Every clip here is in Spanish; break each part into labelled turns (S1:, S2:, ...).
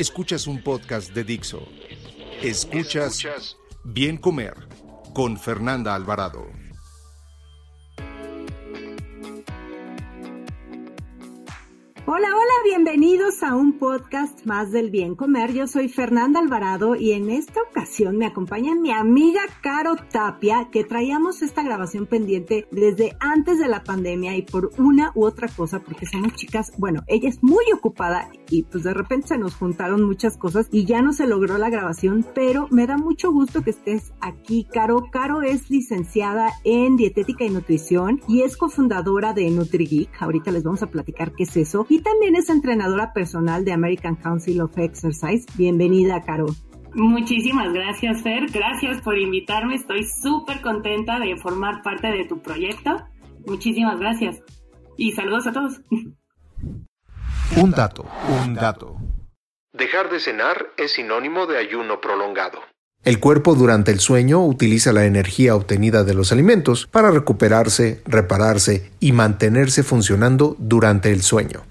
S1: Escuchas un podcast de Dixo. Escuchas Bien Comer con Fernanda Alvarado.
S2: Hola, hola, bienvenidos a un podcast más del bien comer. Yo soy Fernanda Alvarado y en esta ocasión me acompaña mi amiga Caro Tapia, que traíamos esta grabación pendiente desde antes de la pandemia y por una u otra cosa, porque somos chicas, bueno, ella es muy ocupada y pues de repente se nos juntaron muchas cosas y ya no se logró la grabación, pero me da mucho gusto que estés aquí, Caro. Caro es licenciada en dietética y nutrición y es cofundadora de NutriGeek. Ahorita les vamos a platicar qué es eso. Y también es entrenadora personal de American Council of Exercise. Bienvenida, Caro.
S3: Muchísimas gracias, Fer. Gracias por invitarme. Estoy súper contenta de formar parte de tu proyecto. Muchísimas gracias. Y saludos a todos.
S1: Un dato, un dato. Dejar de cenar es sinónimo de ayuno prolongado. El cuerpo durante el sueño utiliza la energía obtenida de los alimentos para recuperarse, repararse y mantenerse funcionando durante el sueño.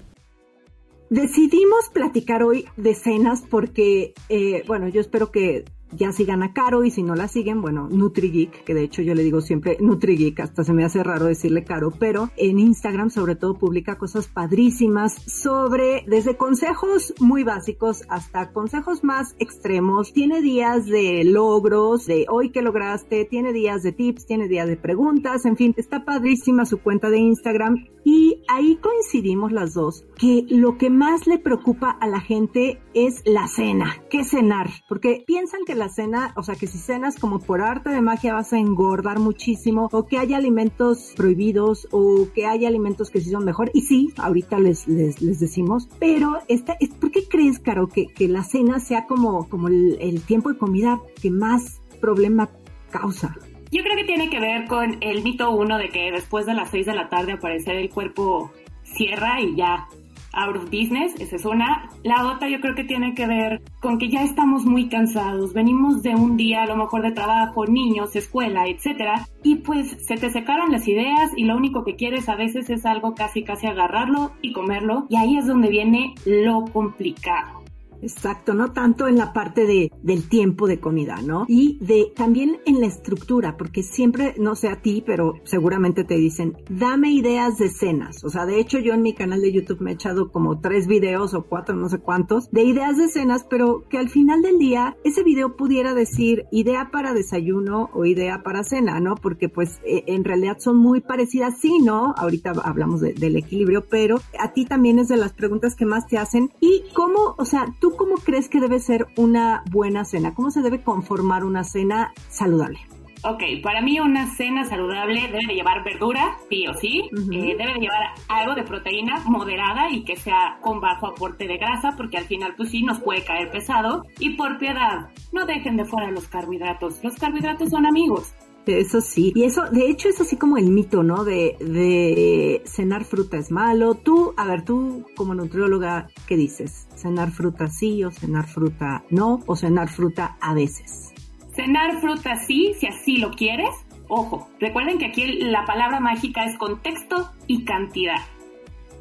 S2: Decidimos platicar hoy de cenas porque, eh, bueno, yo espero que ya sigan a Caro y si no la siguen, bueno, NutriGeek, que de hecho yo le digo siempre NutriGeek, hasta se me hace raro decirle Caro, pero en Instagram sobre todo publica cosas padrísimas sobre desde consejos muy básicos hasta consejos más extremos. Tiene días de logros, de hoy que lograste, tiene días de tips, tiene días de preguntas, en fin, está padrísima su cuenta de Instagram y ahí coincidimos las dos que lo que más le preocupa a la gente es la cena, qué cenar, porque piensan que la cena, o sea, que si cenas como por arte de magia vas a engordar muchísimo, o que hay alimentos prohibidos, o que hay alimentos que sí son mejor. Y sí, ahorita les, les, les decimos, pero esta, ¿por qué crees, Caro, que, que la cena sea como, como el, tiempo de comida que más problema causa?
S3: Yo creo que tiene que ver con el mito uno de que después de las 6 de la tarde aparecer el cuerpo cierra y ya out of business, esa es una. La otra yo creo que tiene que ver con que ya estamos muy cansados, venimos de un día a lo mejor de trabajo, niños, escuela, etcétera, y pues se te secaron las ideas y lo único que quieres a veces es algo casi casi agarrarlo y comerlo, y ahí es donde viene lo complicado.
S2: Exacto, no tanto en la parte de, del tiempo de comida, ¿no? Y de también en la estructura, porque siempre, no sé a ti, pero seguramente te dicen, dame ideas de cenas. O sea, de hecho yo en mi canal de YouTube me he echado como tres videos o cuatro, no sé cuántos, de ideas de cenas, pero que al final del día ese video pudiera decir idea para desayuno o idea para cena, ¿no? Porque pues e, en realidad son muy parecidas, sí, ¿no? Ahorita hablamos del equilibrio, pero a ti también es de las preguntas que más te hacen. Y cómo, o sea, tú cómo crees que debe ser una buena cena? ¿Cómo se debe conformar una cena saludable?
S3: Ok, para mí una cena saludable debe de llevar verdura, sí o sí, eh, debe de llevar algo de proteína moderada y que sea con bajo aporte de grasa, porque al final pues sí nos puede caer pesado. Y por piedad, no dejen de fuera los carbohidratos, los carbohidratos son amigos.
S2: Eso sí. Y eso, de hecho, es así como el mito, ¿no? De, cenar fruta es malo. Tú, a ver, tú como nutrióloga, ¿qué dices? ¿Cenar fruta sí o cenar fruta no? ¿O cenar fruta a veces?
S3: Cenar fruta sí, si así lo quieres. Ojo, recuerden que aquí la palabra mágica es contexto y cantidad.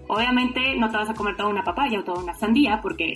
S3: Obviamente no te vas a comer toda una papaya o toda una sandía porque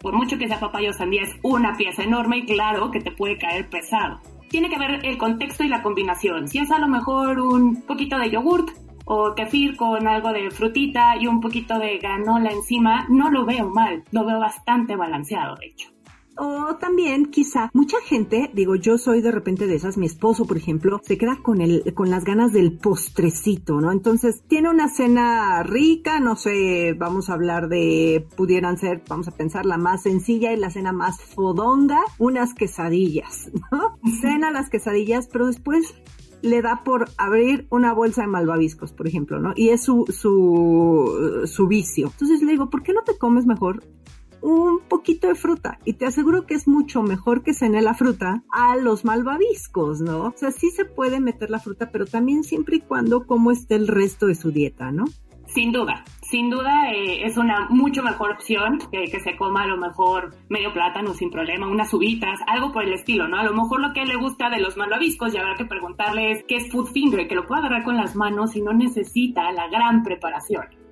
S3: por mucho que sea papaya o sandía es una pieza enorme y claro que te puede caer pesado tiene que ver el contexto y la combinación. Si es a lo mejor un poquito de yogurt o kefir con algo de frutita y un poquito de granola encima, no lo veo mal, lo veo bastante balanceado, de hecho.
S2: O también quizá mucha gente, digo, yo soy de repente de esas, mi esposo, por ejemplo, se queda con el, con las ganas del postrecito, ¿no? Entonces, tiene una cena rica, no sé, vamos a hablar de, pudieran ser, vamos a pensar, la más sencilla y la cena más fodonga, unas quesadillas, ¿no? Cena las quesadillas, pero después le da por abrir una bolsa de malvaviscos, por ejemplo, ¿no? Y es su, su, su vicio. Entonces le digo, ¿por qué no te comes mejor un poquito de fruta y te aseguro que es mucho mejor que cene la fruta a los malvaviscos, ¿no? O sea, sí se puede meter la fruta, pero también siempre y cuando como esté el resto de su dieta, ¿no?
S3: Sin duda, sin duda eh, es una mucho mejor opción que, que, se coma a lo mejor medio plátano sin problema, unas uvitas, algo por el estilo, ¿no? A lo mejor lo que le gusta de los malvaviscos y habrá que preguntarle es qué es food finger, que lo pueda agarrar con las manos y no necesita la gran preparación.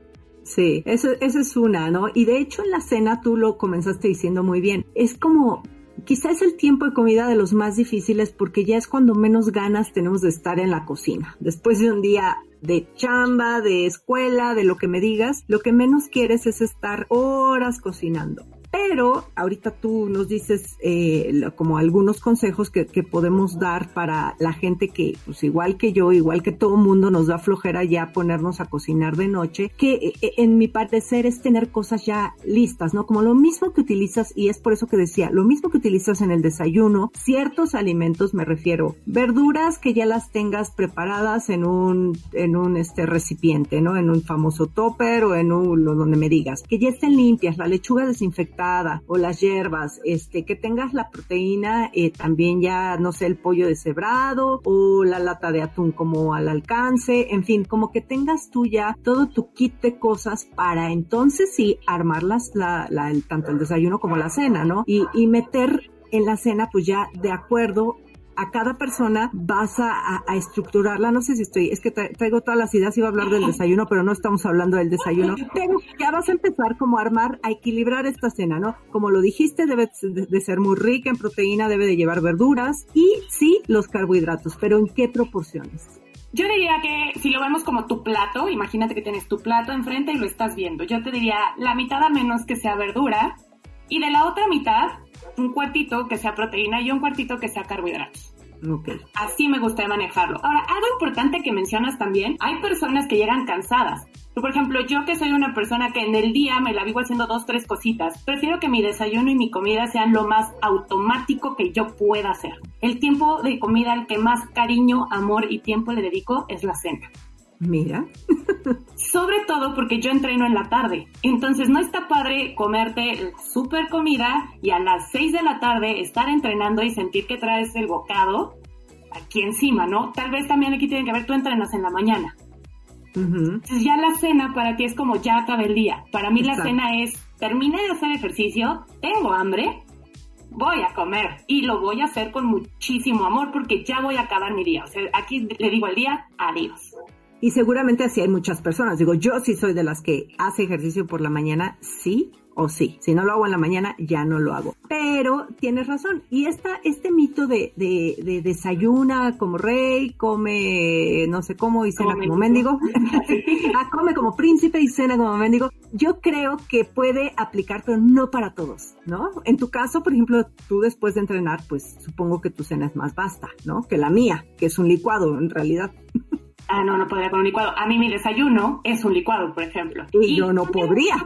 S2: Sí, eso, esa es una, ¿no? Y de hecho en la cena tú lo comenzaste diciendo muy bien. Es como Quizá es el tiempo de comida de los más difíciles porque ya es cuando menos ganas tenemos de estar en la cocina. Después de un día de chamba, de escuela, de lo que me digas, lo que menos quieres es estar horas cocinando. Pero ahorita tú nos dices eh, como algunos consejos que, podemos dar para la gente que, pues igual que yo, igual que todo mundo, nos da flojera ya ponernos a cocinar de noche, que eh, eh, en mi parecer es tener cosas ya listas, ¿no? Como lo mismo que utilizas, y es por eso que decía, lo mismo que utilizas en el desayuno, ciertos alimentos, me refiero, verduras que ya las tengas preparadas en un, en un este recipiente, ¿no? En un famoso topper o en un, donde me digas, que ya estén limpias, la lechuga desinfectada, o las hierbas, este, que tengas la proteína, eh, también ya, no sé, el pollo deshebrado o la lata de atún como al alcance, en fin, como que tengas tú ya todo tu kit de cosas para entonces sí armarlas la, tanto el desayuno como la cena, ¿no? Y, y meter en la cena pues ya de acuerdo a cada persona vas a, estructurarla. No sé si estoy, es que traigo todas las ideas, iba a hablar del desayuno, pero no estamos hablando del desayuno. Pero ya vas a empezar como a armar, a equilibrar esta cena, ¿no? Como lo dijiste, debe de ser muy rica en proteína, debe de llevar verduras y sí los carbohidratos, pero ¿en qué proporciones?
S3: Yo diría que si lo vemos como tu plato, imagínate que tienes tu plato enfrente y lo estás viendo. Yo te diría la mitad a menos que sea verdura y de la otra mitad un cuartito que sea proteína y un cuartito que sea carbohidratos.
S2: Okay.
S3: Así me gusta manejarlo. Ahora, algo importante que mencionas también, hay personas que llegan cansadas. Por ejemplo, yo que soy una persona que en el día me la vivo haciendo dos, tres cositas, prefiero que mi desayuno y mi comida sean lo más automático que yo pueda hacer. El tiempo de comida al que más cariño, amor y tiempo le dedico es la cena.
S2: Mira.
S3: Sobre todo porque yo entreno en la tarde. Entonces no está padre comerte super comida y a las 6 de la tarde estar entrenando y sentir que traes el bocado aquí encima, ¿no? Tal vez también aquí tiene que ver, tú entrenas en la mañana. Entonces ya la cena para ti es como ya acaba el día. Para mí la cena es, terminé de hacer ejercicio, tengo hambre, voy a comer y lo voy a hacer con muchísimo amor porque ya voy a acabar mi día. O sea, aquí le digo al día, adiós.
S2: Y seguramente así hay muchas personas. Digo, yo sí soy de las que hace ejercicio por la mañana, sí o sí. Si no lo hago en la mañana, ya no lo hago. Pero tienes razón. Y esta, este mito de, de, desayuna como rey, come no sé cómo y cena como, mendigo. ah, come como príncipe y cena como mendigo. Yo creo que puede aplicar, pero no para todos, ¿no? En tu caso, por ejemplo, tú después de entrenar, pues supongo que tu cena es más vasta, ¿no? Que la mía, que es un licuado en realidad.
S3: Ah, no, no podría con un licuado. A mí mi desayuno es un licuado, por ejemplo.
S2: Y, yo no podría.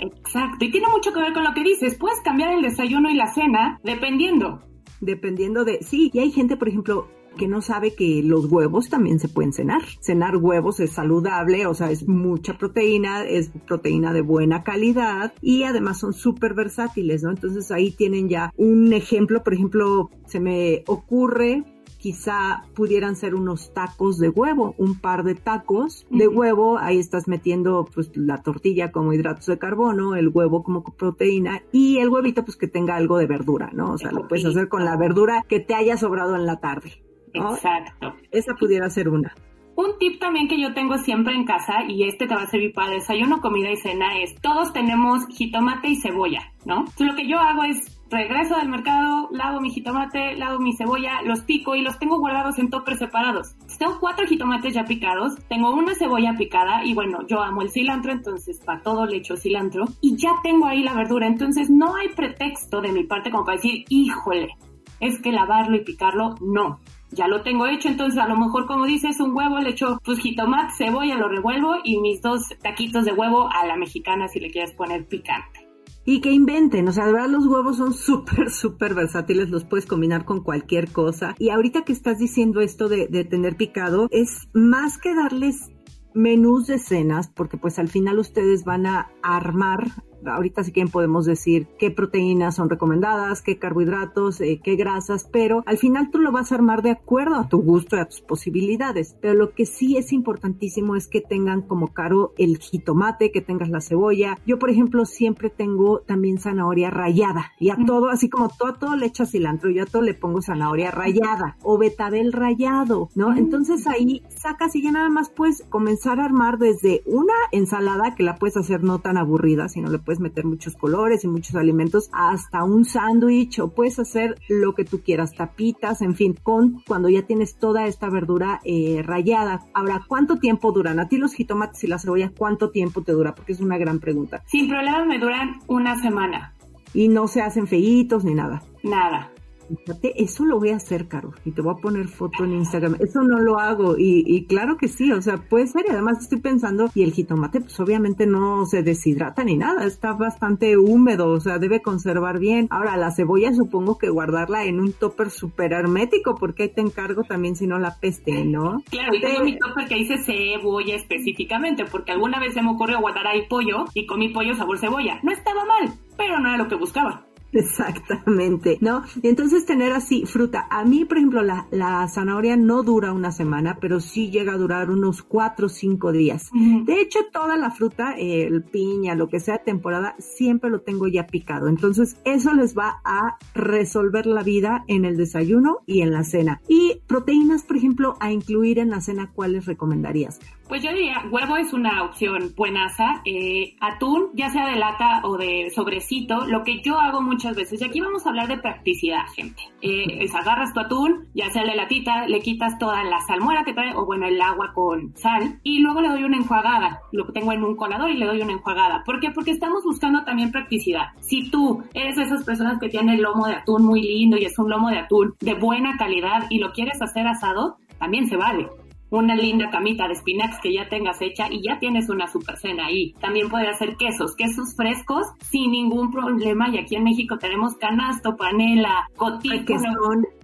S3: exacto. Y tiene mucho que ver con lo que dices. Puedes cambiar el desayuno y la cena dependiendo.
S2: Dependiendo de... Sí, y hay gente, por ejemplo, que no sabe que los huevos también se pueden cenar. Cenar huevos es saludable, o sea, es mucha proteína, es proteína de buena calidad y además son súper versátiles, ¿no? Entonces ahí tienen ya un ejemplo, por ejemplo, se me ocurre quizá pudieran ser unos tacos de huevo, un par de tacos de huevo, ahí estás metiendo pues la tortilla como hidratos de carbono, el huevo como proteína y el huevito pues que tenga algo de verdura, ¿no? O sea, lo puedes hacer con la verdura que te haya sobrado en la tarde.
S3: Exacto.
S2: Esa pudiera ser una.
S3: Un tip también que yo tengo siempre en casa, y este te va a servir para desayuno, comida y cena, es todos tenemos jitomate y cebolla, ¿no? Entonces, lo que yo hago es regreso del mercado, lavo mi jitomate, lavo mi cebolla, los pico y los tengo guardados en toppers separados. Tengo cuatro jitomates ya picados, tengo una cebolla picada y bueno, yo amo el cilantro, entonces para todo le echo cilantro y ya tengo ahí la verdura, entonces no hay pretexto de mi parte como para decir, híjole, es que lavarlo y picarlo, no. Ya lo tengo hecho, entonces a lo mejor como dices, un huevo, le echo pues jitomate, cebolla, lo revuelvo y mis dos taquitos de huevo a la mexicana si le quieres poner picante.
S2: Y que inventen, o sea, de verdad los huevos son súper, súper versátiles, los puedes combinar con cualquier cosa. Y ahorita que estás diciendo esto de, de tener picado, es más que darles menús de cenas, porque pues al final ustedes van a armar ahorita sí que podemos decir qué proteínas son recomendadas, qué carbohidratos, eh, qué grasas, pero al final tú lo vas a armar de acuerdo a tu gusto y a tus posibilidades. Pero lo que sí es importantísimo es que tengan como caro el jitomate, que tengas la cebolla. Yo, por ejemplo, siempre tengo también zanahoria rayada y a todo, así como todo, todo le echa cilantro, yo a todo le pongo zanahoria rayada o betabel rayado, ¿no? Entonces ahí sacas y ya nada más puedes comenzar a armar desde una ensalada que la puedes hacer no tan aburrida, sino le puedes puedes meter muchos colores y muchos alimentos, hasta un sándwich o puedes hacer lo que tú quieras, tapitas, en fin, con cuando ya tienes toda esta verdura eh, rayada. Ahora, ¿cuánto tiempo duran? A ti los jitomates y la cebolla, ¿cuánto tiempo te dura? Porque es una gran pregunta.
S3: Sin problema me duran una semana.
S2: Y no se hacen feitos ni nada.
S3: Nada.
S2: Fíjate, eso lo voy a hacer, Caro, y te voy a poner foto en Instagram. Eso no lo hago, y, claro que sí, o sea, puede ser, y además estoy pensando, y el jitomate, pues obviamente no se deshidrata ni nada, está bastante húmedo, o sea, debe conservar bien. Ahora, la cebolla supongo que guardarla en un topper súper hermético, porque ahí te encargo también si no la peste, ¿no?
S3: Claro, y tengo mi topper que dice cebolla específicamente, porque alguna vez se me ocurrió guardar ahí pollo, y comí pollo sabor cebolla. No estaba mal, pero no era lo que buscaba.
S2: Exactamente, ¿no? Y entonces tener así fruta. A mí, por ejemplo, la, la, zanahoria no dura una semana, pero sí llega a durar unos cuatro o cinco días. De hecho, toda la fruta, el piña, lo que sea temporada, siempre lo tengo ya picado. Entonces, eso les va a resolver la vida en el desayuno y en la cena. Y proteínas, por ejemplo, a incluir en la cena, ¿cuáles recomendarías?
S3: Pues yo diría, huevo es una opción buenaza. Eh, atún, ya sea de lata o de sobrecito, lo que yo hago muchas veces, y aquí vamos a hablar de practicidad, gente. Eh, es agarras tu atún, ya sea de latita, le quitas toda la salmuera que trae, o bueno, el agua con sal, y luego le doy una enjuagada. Lo tengo en un colador y le doy una enjuagada. ¿Por qué? Porque estamos buscando también practicidad. Si tú eres de esas personas que tienen el lomo de atún muy lindo y es un lomo de atún de buena calidad y lo quieres hacer asado, también se vale una linda camita de espinacas que ya tengas hecha y ya tienes una super cena ahí. También podría hacer quesos, quesos frescos sin ningún problema y aquí en México tenemos canasto, panela, cotito,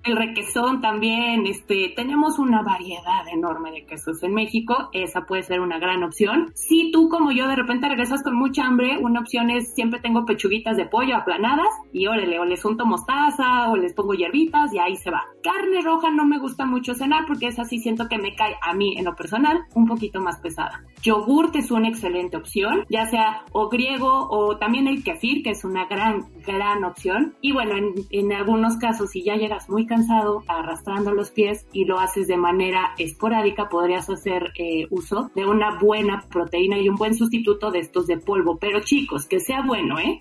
S3: el requesón también, este, tenemos una variedad enorme de quesos en México, esa puede ser una gran opción. Si tú como yo de repente regresas con mucha hambre, una opción es siempre tengo pechuguitas de pollo aplanadas y órale, o les unto mostaza o les pongo hierbitas y ahí se va. Carne roja no me gusta mucho cenar porque es así siento que me cae a mí en lo personal un poquito más pesada. Yogurt es una excelente opción, ya sea o griego o también el kefir, que es una gran, gran opción. Y bueno, en, algunos casos, si ya llegas muy cansado arrastrando los pies y lo haces de manera esporádica, podrías hacer eh, uso de una buena proteína y un buen sustituto de estos de polvo. Pero chicos, que sea bueno, ¿eh?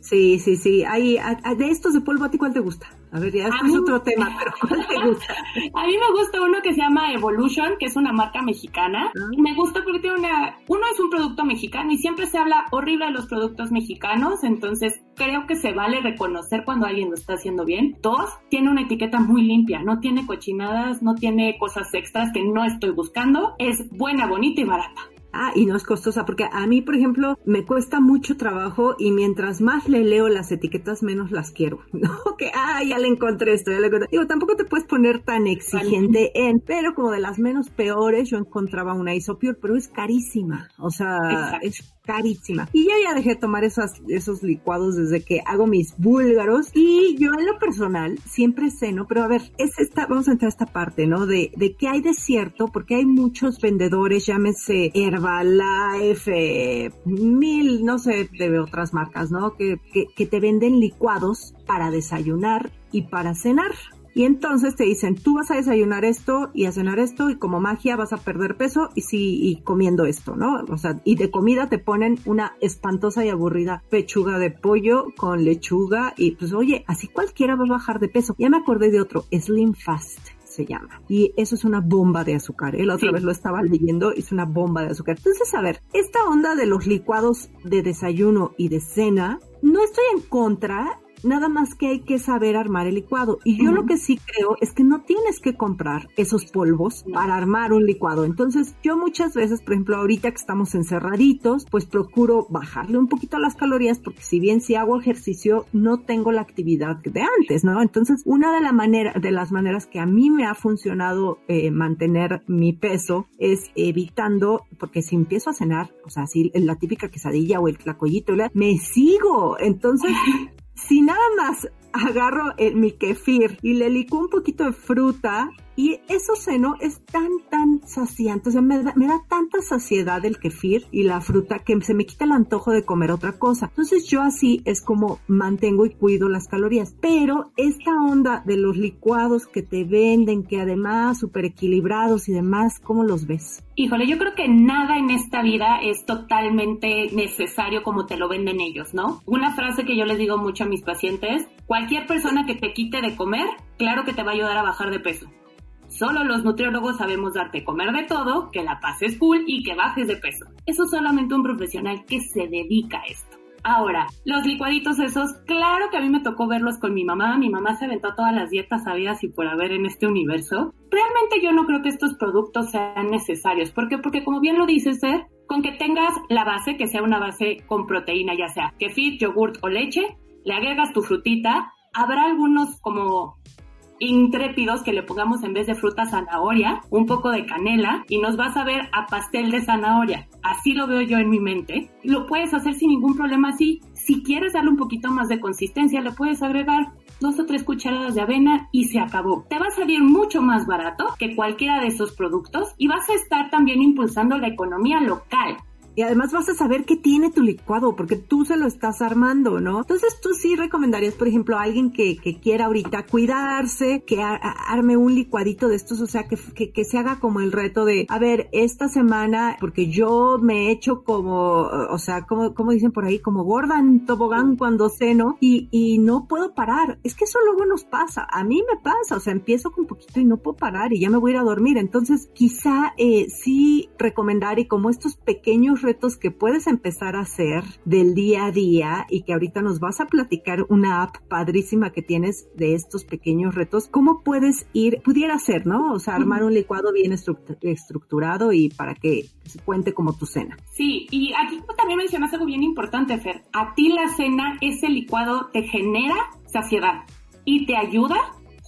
S2: Sí, sí, sí. Hay, de estos de polvo, ¿a ti cuál te gusta? A ver, ya es otro tema, pero ¿cuál te gusta?
S3: a mí me gusta uno que se llama Evolution, que es una marca mexicana. Ah. Me gusta porque tiene una... Uno es un producto mexicano y siempre se habla horrible de los productos mexicanos, entonces creo que se vale reconocer cuando alguien lo está haciendo bien. Dos, tiene una etiqueta muy limpia, no tiene cochinadas, no tiene cosas extras que no estoy buscando. Es buena, bonita y barata.
S2: Ah, y no es costosa, porque a mí, por ejemplo, me cuesta mucho trabajo y mientras más le leo las etiquetas, menos las quiero. ¿No? Que, ah, ya le encontré esto, ya le encontré. Digo, tampoco te puedes poner tan exigente en, pero como de las menos peores, yo encontraba una Isopure, pero es carísima. O sea, es carísima. Y yo ya dejé de tomar esas, esos licuados desde que hago mis búlgaros. Y yo en lo personal siempre ceno, pero a ver, es esta, vamos a entrar a esta parte, ¿no? De, de que hay de cierto, porque hay muchos vendedores, llámese Herbalife, mil, no sé, de otras marcas, ¿no? Que, que, que te venden licuados para desayunar y para cenar. Y entonces te dicen, tú vas a desayunar esto y a cenar esto y como magia vas a perder peso y sí, y comiendo esto, ¿no? O sea, y de comida te ponen una espantosa y aburrida pechuga de pollo con lechuga y pues oye, así cualquiera va a bajar de peso. Ya me acordé de otro, Slim Fast se llama. Y eso es una bomba de azúcar. ¿eh? La otra vez lo estaba leyendo, es una bomba de azúcar. Entonces, a ver, esta onda de los licuados de desayuno y de cena, no estoy en contra nada más que hay que saber armar el licuado. Y yo lo que sí creo es que no tienes que comprar esos polvos para armar un licuado. Entonces, yo muchas veces, por ejemplo, ahorita que estamos encerraditos, pues procuro bajarle un poquito las calorías porque si bien si hago ejercicio, no tengo la actividad de antes, ¿no? Entonces, una de, la manera, de las maneras que a mí me ha funcionado eh, mantener mi peso es evitando, porque si empiezo a cenar, o sea, si la típica quesadilla o el tlacoyito, me sigo. Entonces, si nada más agarro mi kefir y le licuo un poquito de fruta y eso seno es tan, tan saciante, o sea, me da, me da, tanta saciedad el kefir y la fruta que se me quita el antojo de comer otra cosa. Entonces yo así es como mantengo y cuido las calorías. Pero esta onda de los licuados que te venden, que además súper equilibrados y demás, ¿cómo los ves?
S3: Híjole, yo creo que nada en esta vida es totalmente necesario como te lo venden ellos, ¿no? Una frase que yo les digo mucho a mis pacientes, cualquier persona que te quite de comer, claro que te va a ayudar a bajar de peso. Solo los nutriólogos sabemos darte comer de todo, que la pases cool y que bajes de peso. Eso es solamente un profesional que se dedica a esto. Ahora, los licuaditos esos, claro que a mí me tocó verlos con mi mamá. Mi mamá se aventó todas las dietas sabidas y por haber en este universo. Realmente yo no creo que estos productos sean necesarios. ¿Por qué? Porque como bien lo dices, Ser, con que tengas la base, que sea una base con proteína, ya sea kefir, yogurt o leche, le agregas tu frutita, habrá algunos como intrépidos que le pongamos en vez de fruta zanahoria, un poco de canela y nos vas a ver a pastel de zanahoria. Así lo veo yo en mi mente. Lo puedes hacer sin ningún problema así. Si quieres darle un poquito más de consistencia, le puedes agregar dos o tres cucharadas de avena y se acabó. Te va a salir mucho más barato que cualquiera de esos productos y vas a estar también impulsando la economía local.
S2: Y además vas a saber qué tiene tu licuado, porque tú se lo estás armando, ¿no? Entonces tú sí recomendarías, por ejemplo, a alguien que, que quiera ahorita cuidarse, que arme un licuadito de estos, o sea, que, que, que, se haga como el reto de, a ver, esta semana, porque yo me he hecho como, o sea, como, como dicen por ahí, como gorda en tobogán cuando ceno y, y no puedo parar. Es que eso luego nos pasa, a mí me pasa, o sea, empiezo con poquito y no puedo parar y ya me voy a ir a dormir. Entonces, quizá eh, sí recomendar y como estos pequeños retos que puedes empezar a hacer del día a día y que ahorita nos vas a platicar una app padrísima que tienes de estos pequeños retos, ¿cómo puedes ir, pudiera ser, ¿no? O sea, armar un licuado bien estructurado y para que se cuente como tu cena.
S3: Sí, y aquí también mencionas algo bien importante, Fer. A ti la cena, ese licuado te genera saciedad y te ayuda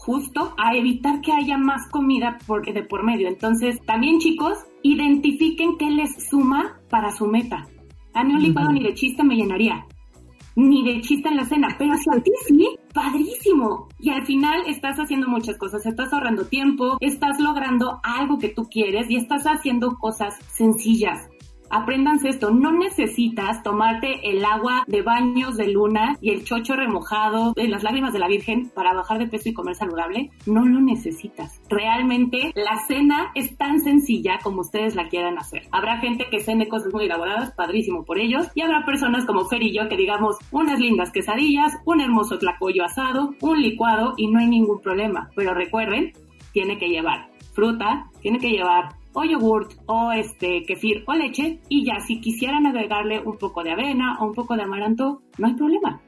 S3: justo a evitar que haya más comida por, de por medio. Entonces, también chicos, identifiquen qué les suma para su meta. A mí un licuado ni de chiste me llenaría, ni de chiste en la cena, pero si a ti sí, padrísimo. Y al final estás haciendo muchas cosas, estás ahorrando tiempo, estás logrando algo que tú quieres y estás haciendo cosas sencillas apréndanse esto, no necesitas tomarte el agua de baños de luna y el chocho remojado de las lágrimas de la Virgen para bajar de peso y comer saludable, no lo necesitas. Realmente la cena es tan sencilla como ustedes la quieran hacer. Habrá gente que cene cosas muy elaboradas, padrísimo por ellos, y habrá personas como Fer y yo que digamos unas lindas quesadillas, un hermoso tlacoyo asado, un licuado y no hay ningún problema. Pero recuerden, tiene que llevar fruta, tiene que llevar o yogurt o este kefir o leche y ya si quisieran agregarle un poco de avena o un poco de amaranto, no hay problema.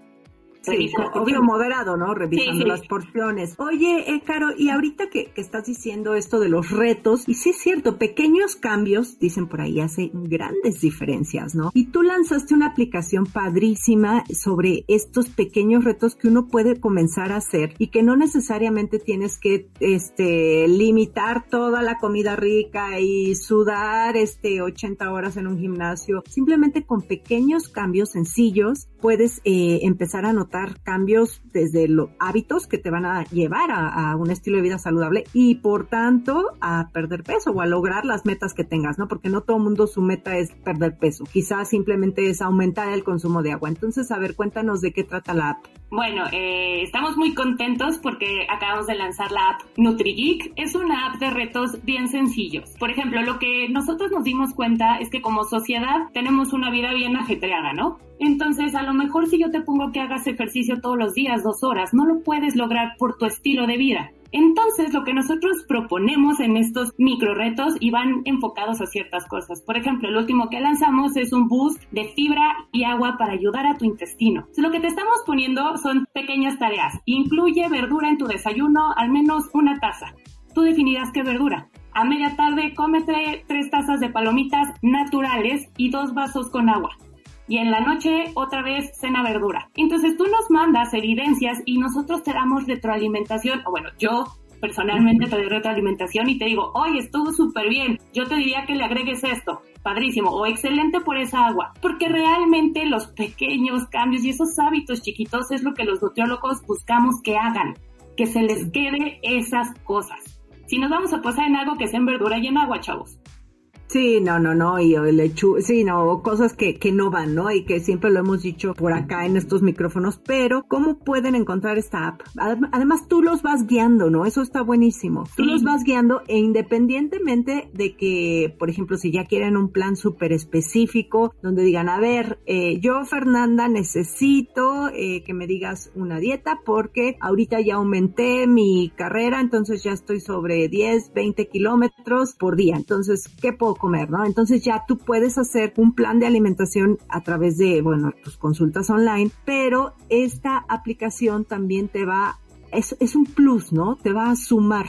S2: Sí, obvio moderado, ¿no? Revisando las porciones. Oye, eh, Caro, y ahorita que, estás diciendo esto de los retos, y sí es cierto, pequeños cambios, dicen por ahí, hacen grandes diferencias, ¿no? Y tú lanzaste una aplicación padrísima sobre estos pequeños retos que uno puede comenzar a hacer y que no necesariamente tienes que, este, limitar toda la comida rica y sudar, este, 80 horas en un gimnasio. Simplemente con pequeños cambios sencillos puedes eh, empezar a notar cambios desde los hábitos que te van a llevar a, un estilo de vida saludable y por tanto a perder peso o a lograr las metas que tengas, ¿no? Porque no todo mundo su meta es perder peso, quizás simplemente es aumentar el consumo de agua. Entonces, a ver, cuéntanos de qué trata la app.
S3: Bueno, eh, estamos muy contentos porque acabamos de lanzar la app NutriGeek. Es una app de retos bien sencillos. Por ejemplo, lo que nosotros nos dimos cuenta es que como sociedad tenemos una vida bien ajetreada, ¿no? Entonces, a lo mejor si yo te pongo que hagas ejercicio todos los días, dos horas, no lo puedes lograr por tu estilo de vida. Entonces, lo que nosotros proponemos en estos micro retos y van enfocados a ciertas cosas. Por ejemplo, el último que lanzamos es un boost de fibra y agua para ayudar a tu intestino. lo que te estamos poniendo son pequeñas tareas. Incluye verdura en tu desayuno, al menos una taza. Tú definirás qué verdura. A media tarde, cómete tres tazas de palomitas naturales y dos vasos con agua y en la noche otra vez cena verdura. Entonces tú nos mandas evidencias y nosotros te damos retroalimentación, o bueno, yo personalmente te doy retroalimentación y te digo, oye, estuvo súper bien, yo te diría que le agregues esto, padrísimo, o excelente por esa agua, porque realmente los pequeños cambios y esos hábitos chiquitos es lo que los nutriólogos buscamos que hagan, que se les quede esas cosas. Si nos vamos a pasar en algo que sea en verdura y en agua, chavos.
S2: Sí, no, no, no, y el hecho, sí, no, cosas que, que no van, ¿no? Y que siempre lo hemos dicho por acá en estos micrófonos, pero ¿cómo pueden encontrar esta app? Además, tú los vas guiando, ¿no? Eso está buenísimo. Tú los vas guiando e independientemente de que, por ejemplo, si ya quieren un plan súper específico, donde digan, a ver, eh, yo, Fernanda, necesito eh, que me digas una dieta porque ahorita ya aumenté mi carrera, entonces ya estoy sobre 10, 20 kilómetros por día. Entonces, ¿qué puedo comer, ¿no? Entonces ya tú puedes hacer un plan de alimentación a través de, bueno, tus consultas online, pero esta aplicación también te va, es, es un plus, ¿no? Te va a sumar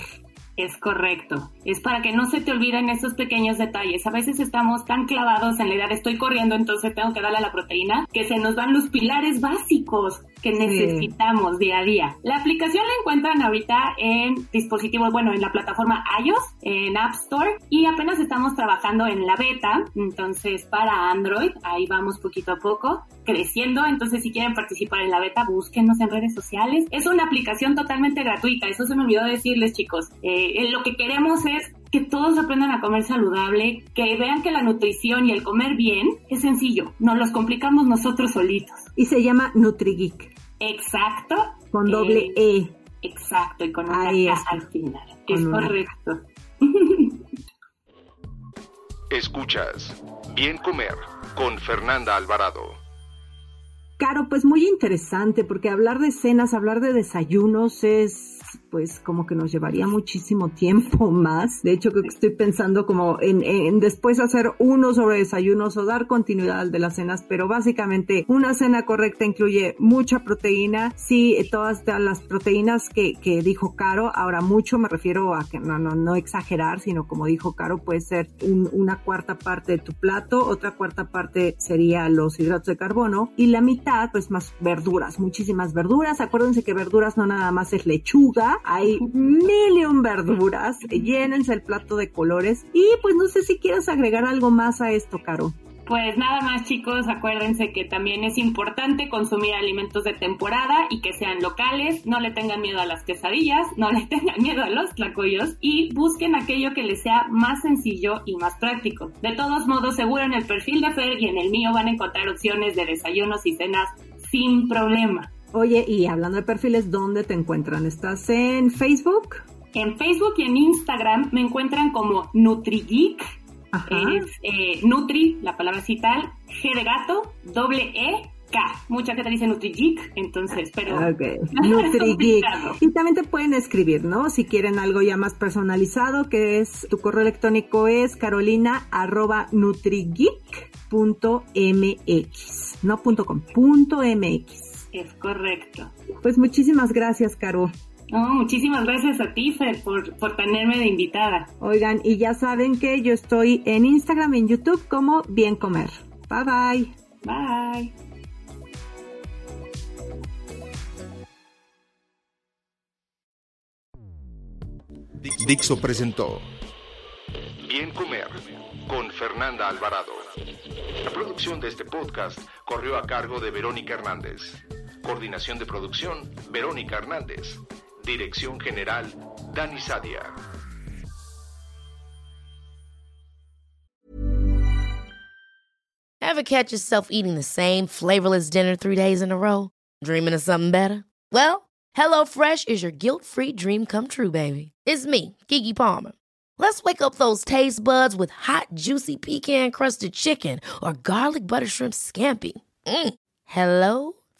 S3: es correcto. Es para que no se te olviden esos pequeños detalles. A veces estamos tan clavados en la idea de estoy corriendo, entonces tengo que darle a la proteína, que se nos van los pilares básicos que necesitamos día a día. La aplicación la encuentran ahorita en dispositivos, bueno, en la plataforma iOS, en App Store, y apenas estamos trabajando en la beta, entonces para Android, ahí vamos poquito a poco creciendo, entonces si quieren participar en la beta, búsquenos en redes sociales. Es una aplicación totalmente gratuita, eso se me olvidó decirles chicos. Eh, lo que queremos es que todos aprendan a comer saludable, que vean que la nutrición y el comer bien es sencillo, nos los complicamos nosotros solitos.
S2: Y se llama NutriGeek.
S3: Exacto.
S2: Con doble E.
S3: e. Exacto, y con una al final. es correcto.
S1: Escuchas Bien Comer con Fernanda Alvarado.
S2: Caro, pues muy interesante, porque hablar de cenas, hablar de desayunos es pues como que nos llevaría muchísimo tiempo más. De hecho, creo que estoy pensando como en, después hacer uno sobre desayunos o dar continuidad de las cenas, pero básicamente una cena correcta incluye mucha proteína, sí, todas las proteínas que, que dijo Caro, ahora mucho me refiero a que no, no, no exagerar, sino como dijo Caro, puede ser una cuarta parte de tu plato, otra cuarta parte sería los hidratos de carbono y la mitad pues más verduras, muchísimas verduras. Acuérdense que verduras no nada más es lechuga, hay million verduras, llénense el plato de colores y pues no sé si quieres agregar algo más a esto, Caro.
S3: Pues nada más chicos, acuérdense que también es importante consumir alimentos de temporada y que sean locales, no le tengan miedo a las quesadillas, no le tengan miedo a los tlacoyos y busquen aquello que les sea más sencillo y más práctico. De todos modos, seguro en el perfil de Fer y en el mío van a encontrar opciones de desayunos y cenas sin problema.
S2: Oye, y hablando de perfiles, ¿dónde te encuentran? ¿Estás en Facebook?
S3: En Facebook y en Instagram me encuentran como NutriGeek. Es eh, Nutri, la palabra así tal, G de gato, doble E, K. Mucha gente dice NutriGeek, entonces, pero...
S2: Ok, NutriGeek. y también te pueden escribir, ¿no? Si quieren algo ya más personalizado, que es, tu correo electrónico es carolina arroba nutrigeek.mx, no punto com, punto mx.
S3: Es correcto.
S2: Pues muchísimas gracias, Caro.
S3: No, muchísimas gracias a ti, Fer, por, por tenerme de invitada.
S2: Oigan, y ya saben que yo estoy en Instagram y en YouTube como Bien Comer. Bye bye.
S3: Bye.
S1: Dixo presentó Bien Comer con Fernanda Alvarado. La producción de este podcast corrió a cargo de Verónica Hernández. Coordinación de producción, Verónica Hernández. Dirección General, Dani Sadia.
S4: Ever catch yourself eating the same flavorless dinner three days in a row? Dreaming of something better? Well, HelloFresh is your guilt-free dream come true, baby. It's me, Kiki Palmer. Let's wake up those taste buds with hot, juicy pecan-crusted chicken or garlic butter shrimp scampi. Mm. Hello